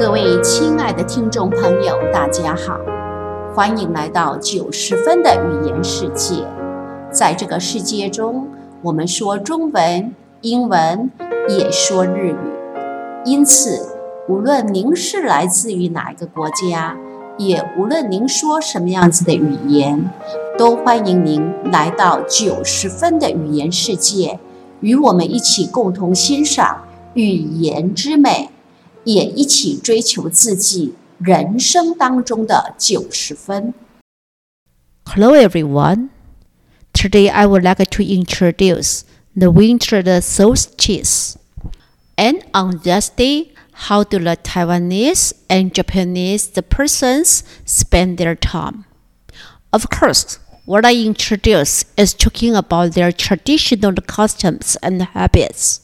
各位亲爱的听众朋友，大家好，欢迎来到九十分的语言世界。在这个世界中，我们说中文、英文，也说日语。因此，无论您是来自于哪一个国家，也无论您说什么样子的语言，都欢迎您来到九十分的语言世界，与我们一起共同欣赏语言之美。也一起追求自己人生当中的九十分。Hello everyone. Today I would like to introduce the winter solstice. And on this day, how do the Taiwanese and Japanese the persons spend their time? Of course, what I introduce is talking about their traditional customs and habits.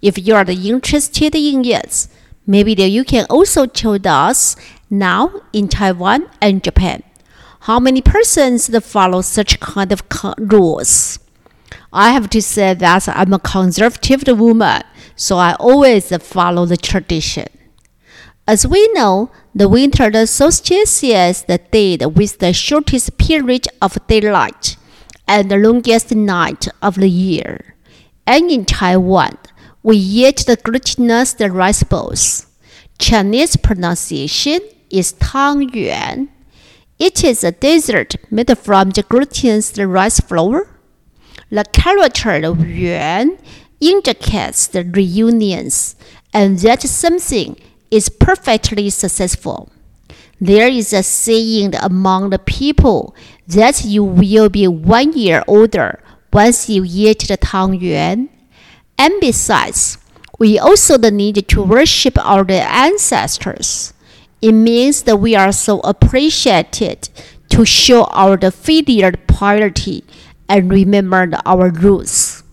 If you are interested in it, Maybe you can also tell us now in Taiwan and Japan how many persons follow such kind of rules. I have to say that I'm a conservative woman, so I always follow the tradition. As we know, the winter solstice is the day with the shortest period of daylight and the longest night of the year. And in Taiwan, we eat the glutinous rice balls. Chinese pronunciation is Tang Yuan. It is a dessert made from the glutinous rice flour. The character of Yuan indicates the reunions and that something is perfectly successful. There is a saying among the people that you will be one year older once you eat the Tang Yuan. And besides, we also need to worship our ancestors. It means that we are so appreciated to show our filial piety and remember our roots.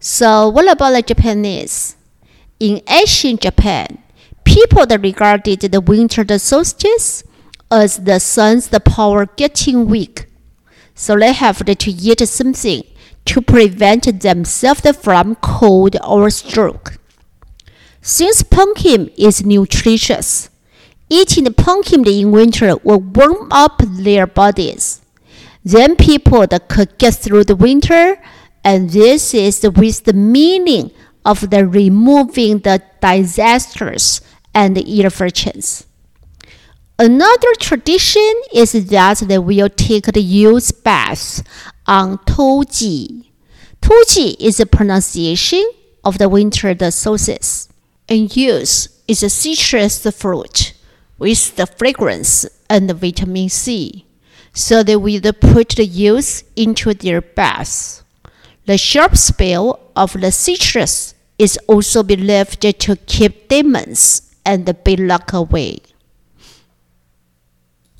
So, what about the Japanese? In ancient Japan, people that regarded the winter solstice as the sun's power getting weak. So they have to eat something to prevent themselves from cold or stroke. Since pumpkin is nutritious, eating the pumpkin in winter will warm up their bodies. Then people could get through the winter, and this is with the meaning of the removing the disasters and irritations. Another tradition is that they will take the yuzu bath on Touji. Touji is a pronunciation of the winter the solstice, and yuzu is a citrus fruit with the fragrance and the vitamin C. So they will put the yuzu into their baths. The sharp smell of the citrus is also believed to keep demons and the bad luck away.